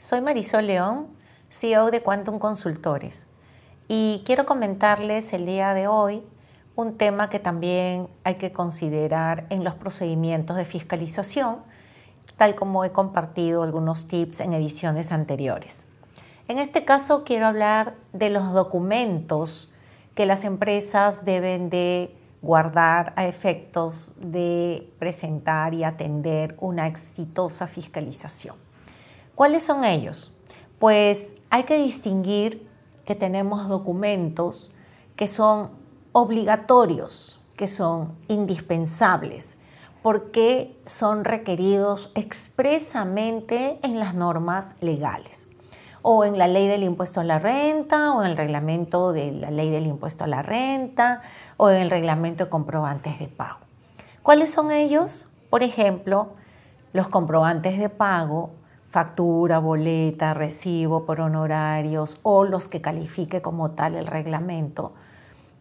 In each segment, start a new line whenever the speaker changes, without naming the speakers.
Soy Marisol León, CEO de Quantum Consultores, y quiero comentarles el día de hoy un tema que también hay que considerar en los procedimientos de fiscalización, tal como he compartido algunos tips en ediciones anteriores. En este caso quiero hablar de los documentos que las empresas deben de guardar a efectos de presentar y atender una exitosa fiscalización. ¿Cuáles son ellos? Pues hay que distinguir que tenemos documentos que son obligatorios, que son indispensables, porque son requeridos expresamente en las normas legales o en la ley del impuesto a la renta, o en el reglamento de la ley del impuesto a la renta, o en el reglamento de comprobantes de pago. ¿Cuáles son ellos? Por ejemplo, los comprobantes de pago, factura, boleta, recibo por honorarios o los que califique como tal el reglamento,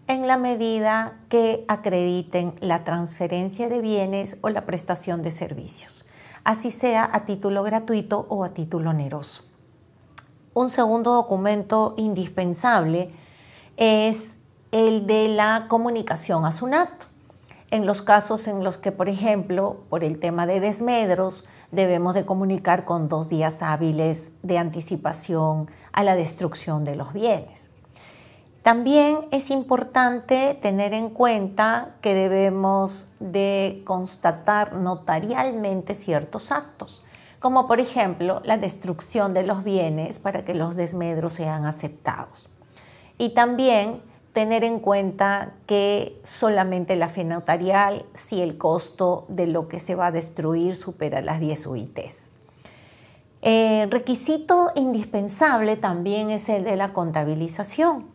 en la medida que acrediten la transferencia de bienes o la prestación de servicios, así sea a título gratuito o a título oneroso. Un segundo documento indispensable es el de la comunicación a SUNAT. En los casos en los que, por ejemplo, por el tema de desmedros, debemos de comunicar con dos días hábiles de anticipación a la destrucción de los bienes. También es importante tener en cuenta que debemos de constatar notarialmente ciertos actos como por ejemplo la destrucción de los bienes para que los desmedros sean aceptados. Y también tener en cuenta que solamente la fe notarial si el costo de lo que se va a destruir supera las 10 UITs. Eh, requisito indispensable también es el de la contabilización.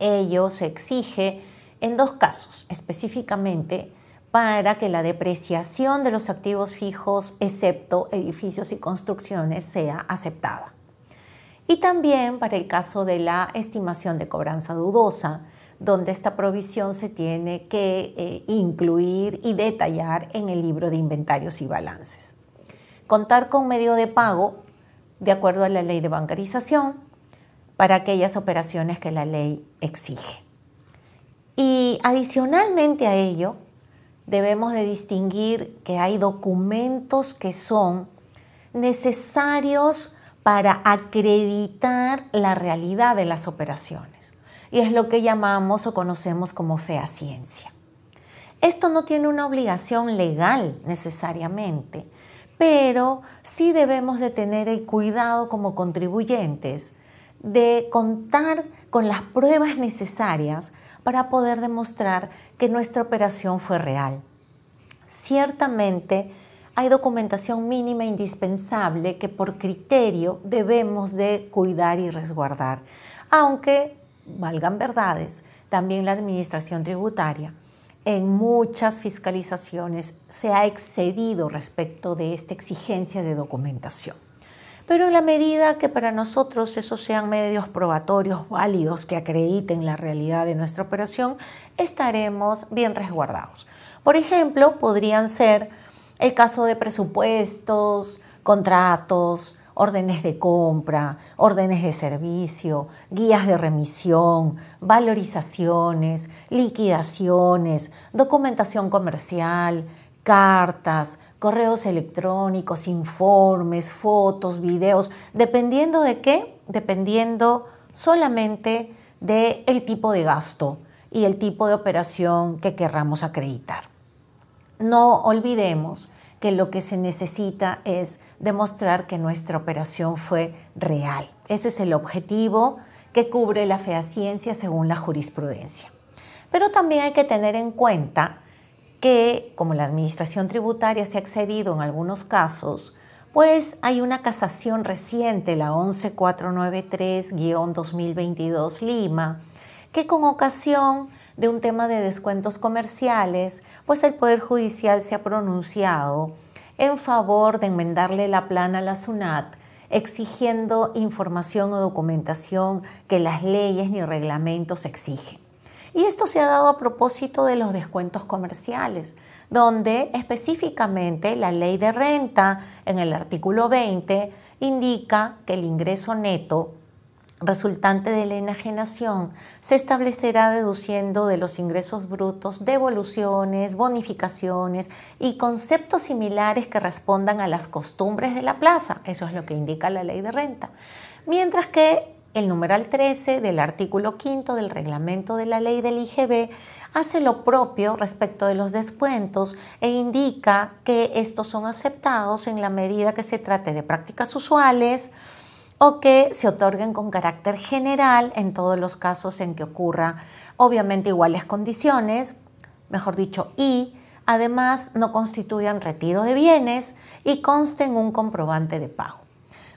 Ello se exige en dos casos, específicamente para que la depreciación de los activos fijos, excepto edificios y construcciones, sea aceptada. Y también para el caso de la estimación de cobranza dudosa, donde esta provisión se tiene que eh, incluir y detallar en el libro de inventarios y balances. Contar con medio de pago de acuerdo a la ley de bancarización para aquellas operaciones que la ley exige. Y adicionalmente a ello, debemos de distinguir que hay documentos que son necesarios para acreditar la realidad de las operaciones. Y es lo que llamamos o conocemos como ciencia. Esto no tiene una obligación legal necesariamente, pero sí debemos de tener el cuidado como contribuyentes de contar con las pruebas necesarias para poder demostrar que nuestra operación fue real. Ciertamente hay documentación mínima indispensable que por criterio debemos de cuidar y resguardar, aunque, valgan verdades, también la Administración Tributaria en muchas fiscalizaciones se ha excedido respecto de esta exigencia de documentación pero en la medida que para nosotros esos sean medios probatorios válidos que acrediten la realidad de nuestra operación, estaremos bien resguardados. Por ejemplo, podrían ser el caso de presupuestos, contratos, órdenes de compra, órdenes de servicio, guías de remisión, valorizaciones, liquidaciones, documentación comercial, cartas, correos electrónicos, informes, fotos, videos, dependiendo de qué, dependiendo solamente del el tipo de gasto y el tipo de operación que querramos acreditar. No olvidemos que lo que se necesita es demostrar que nuestra operación fue real. Ese es el objetivo que cubre la fehaciencia según la jurisprudencia. Pero también hay que tener en cuenta que, como la Administración Tributaria se ha accedido en algunos casos, pues hay una casación reciente, la 11493-2022 Lima, que con ocasión de un tema de descuentos comerciales, pues el Poder Judicial se ha pronunciado en favor de enmendarle la plana a la SUNAT, exigiendo información o documentación que las leyes ni reglamentos exigen. Y esto se ha dado a propósito de los descuentos comerciales, donde específicamente la ley de renta en el artículo 20 indica que el ingreso neto resultante de la enajenación se establecerá deduciendo de los ingresos brutos devoluciones, bonificaciones y conceptos similares que respondan a las costumbres de la plaza. Eso es lo que indica la ley de renta. Mientras que el numeral 13 del artículo 5 del reglamento de la ley del IGB hace lo propio respecto de los descuentos e indica que estos son aceptados en la medida que se trate de prácticas usuales, o que se otorguen con carácter general en todos los casos en que ocurra obviamente iguales condiciones, mejor dicho, y además no constituyan retiro de bienes y consten un comprobante de pago.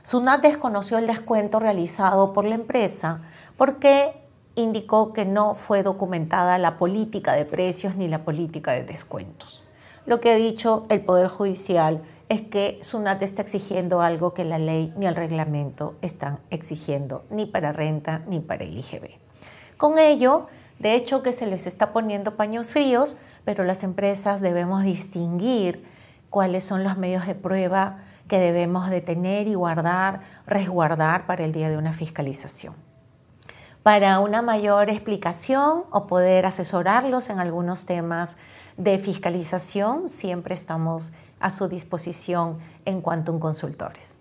SUNAT desconoció el descuento realizado por la empresa porque indicó que no fue documentada la política de precios ni la política de descuentos. Lo que ha dicho el Poder Judicial es que SUNAT está exigiendo algo que la ley ni el reglamento están exigiendo, ni para renta ni para el IGB. Con ello, de hecho que se les está poniendo paños fríos, pero las empresas debemos distinguir cuáles son los medios de prueba que debemos de tener y guardar, resguardar para el día de una fiscalización. Para una mayor explicación o poder asesorarlos en algunos temas de fiscalización, siempre estamos a su disposición en Quantum Consultores.